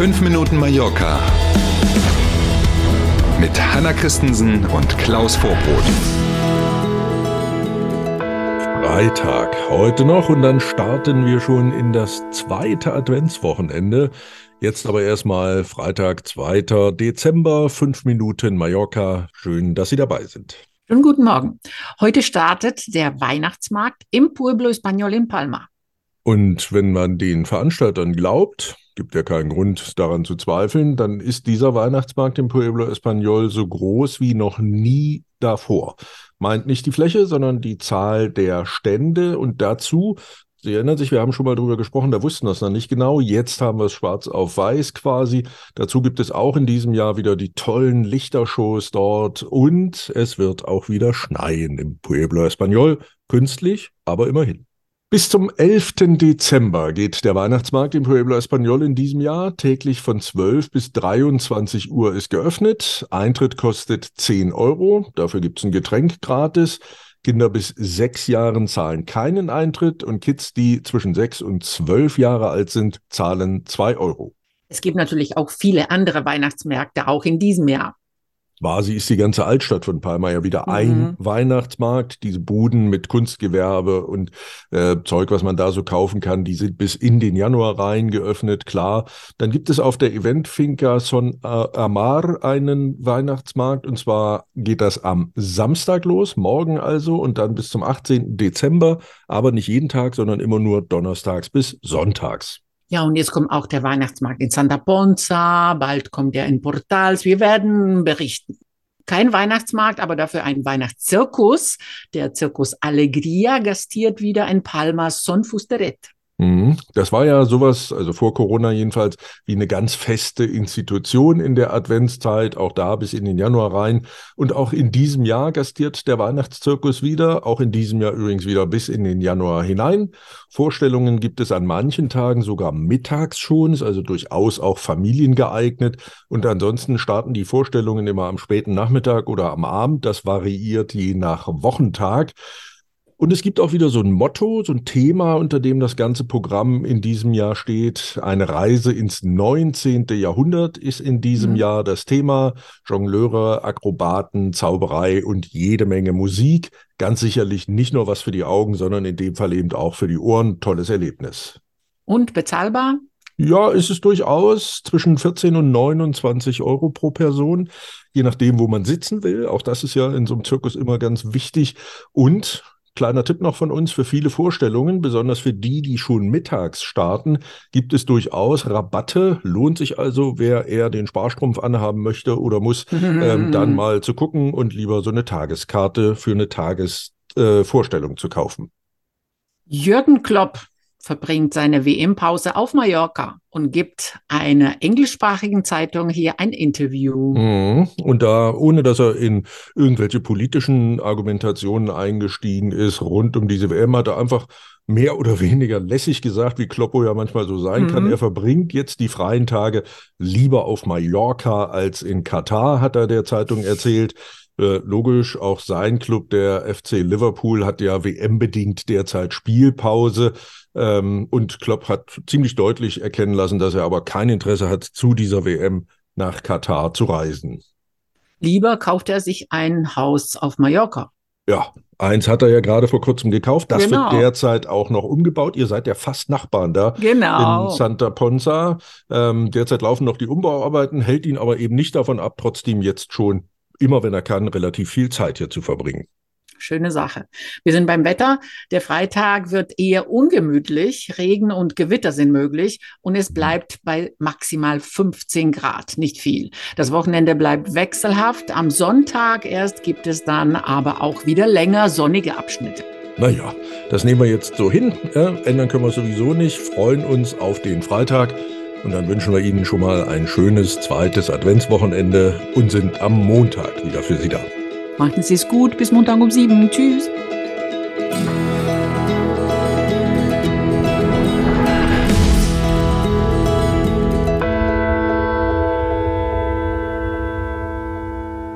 5 Minuten Mallorca mit Hanna Christensen und Klaus Vorbrot. Freitag heute noch und dann starten wir schon in das zweite Adventswochenende. Jetzt aber erstmal Freitag, 2. Dezember, 5 Minuten Mallorca. Schön, dass Sie dabei sind. Schönen guten Morgen. Heute startet der Weihnachtsmarkt im Pueblo Español in Palma. Und wenn man den Veranstaltern glaubt, gibt ja keinen Grund daran zu zweifeln, dann ist dieser Weihnachtsmarkt im Pueblo Español so groß wie noch nie davor. Meint nicht die Fläche, sondern die Zahl der Stände und dazu Sie erinnern sich, wir haben schon mal drüber gesprochen, da wussten das noch nicht genau. Jetzt haben wir es schwarz auf weiß quasi. Dazu gibt es auch in diesem Jahr wieder die tollen Lichtershows dort und es wird auch wieder schneien im Pueblo Español. Künstlich, aber immerhin. Bis zum 11. Dezember geht der Weihnachtsmarkt im Pueblo Español in diesem Jahr. Täglich von 12 bis 23 Uhr ist geöffnet. Eintritt kostet 10 Euro. Dafür gibt es ein Getränk gratis. Kinder bis sechs Jahren zahlen keinen Eintritt und Kids, die zwischen sechs und zwölf Jahre alt sind, zahlen 2 Euro. Es gibt natürlich auch viele andere Weihnachtsmärkte, auch in diesem Jahr. Quasi ist die ganze Altstadt von Palma ja wieder mhm. ein Weihnachtsmarkt. Diese Buden mit Kunstgewerbe und äh, Zeug, was man da so kaufen kann, die sind bis in den Januar rein geöffnet, klar. Dann gibt es auf der Event Finca Son Amar einen Weihnachtsmarkt und zwar geht das am Samstag los, morgen also und dann bis zum 18. Dezember, aber nicht jeden Tag, sondern immer nur donnerstags bis sonntags. Ja, und jetzt kommt auch der Weihnachtsmarkt in Santa Ponza, bald kommt er in Portals. Wir werden berichten. Kein Weihnachtsmarkt, aber dafür ein Weihnachtszirkus. Der Zirkus Alegria gastiert wieder in Palmas Son Fusteret. Mhm. Das war ja sowas, also vor Corona jedenfalls, wie eine ganz feste Institution in der Adventszeit, auch da bis in den Januar rein. Und auch in diesem Jahr gastiert der Weihnachtszirkus wieder, auch in diesem Jahr übrigens wieder bis in den Januar hinein. Vorstellungen gibt es an manchen Tagen sogar mittags schon, ist also durchaus auch familiengeeignet. Und ansonsten starten die Vorstellungen immer am späten Nachmittag oder am Abend. Das variiert je nach Wochentag. Und es gibt auch wieder so ein Motto, so ein Thema, unter dem das ganze Programm in diesem Jahr steht. Eine Reise ins 19. Jahrhundert ist in diesem mhm. Jahr das Thema. Jongleure, Akrobaten, Zauberei und jede Menge Musik. Ganz sicherlich nicht nur was für die Augen, sondern in dem Fall eben auch für die Ohren. Tolles Erlebnis. Und bezahlbar? Ja, ist es durchaus zwischen 14 und 29 Euro pro Person, je nachdem, wo man sitzen will. Auch das ist ja in so einem Zirkus immer ganz wichtig. Und Kleiner Tipp noch von uns für viele Vorstellungen, besonders für die, die schon mittags starten, gibt es durchaus Rabatte. Lohnt sich also, wer eher den Sparstrumpf anhaben möchte oder muss, ähm, dann mal zu gucken und lieber so eine Tageskarte für eine Tagesvorstellung äh, zu kaufen. Jürgen Klopp verbringt seine WM-Pause auf Mallorca und gibt einer englischsprachigen Zeitung hier ein Interview. Mhm. Und da, ohne dass er in irgendwelche politischen Argumentationen eingestiegen ist, rund um diese WM, hat er einfach mehr oder weniger lässig gesagt, wie Kloppo ja manchmal so sein mhm. kann. Er verbringt jetzt die freien Tage lieber auf Mallorca als in Katar, hat er der Zeitung erzählt. Äh, logisch, auch sein Club, der FC Liverpool, hat ja WM-bedingt derzeit Spielpause. Ähm, und Klopp hat ziemlich deutlich erkennen lassen, dass er aber kein Interesse hat, zu dieser WM nach Katar zu reisen. Lieber kauft er sich ein Haus auf Mallorca. Ja, eins hat er ja gerade vor kurzem gekauft. Das genau. wird derzeit auch noch umgebaut. Ihr seid ja fast Nachbarn da genau. in Santa Ponza. Ähm, derzeit laufen noch die Umbauarbeiten, hält ihn aber eben nicht davon ab, trotzdem jetzt schon immer wenn er kann, relativ viel Zeit hier zu verbringen. Schöne Sache. Wir sind beim Wetter. Der Freitag wird eher ungemütlich. Regen und Gewitter sind möglich und es bleibt bei maximal 15 Grad. Nicht viel. Das Wochenende bleibt wechselhaft. Am Sonntag erst gibt es dann aber auch wieder länger sonnige Abschnitte. Naja, das nehmen wir jetzt so hin. Ja, ändern können wir sowieso nicht. Freuen uns auf den Freitag. Und dann wünschen wir Ihnen schon mal ein schönes zweites Adventswochenende und sind am Montag wieder für Sie da. Machen Sie es gut. Bis Montag um sieben. Tschüss.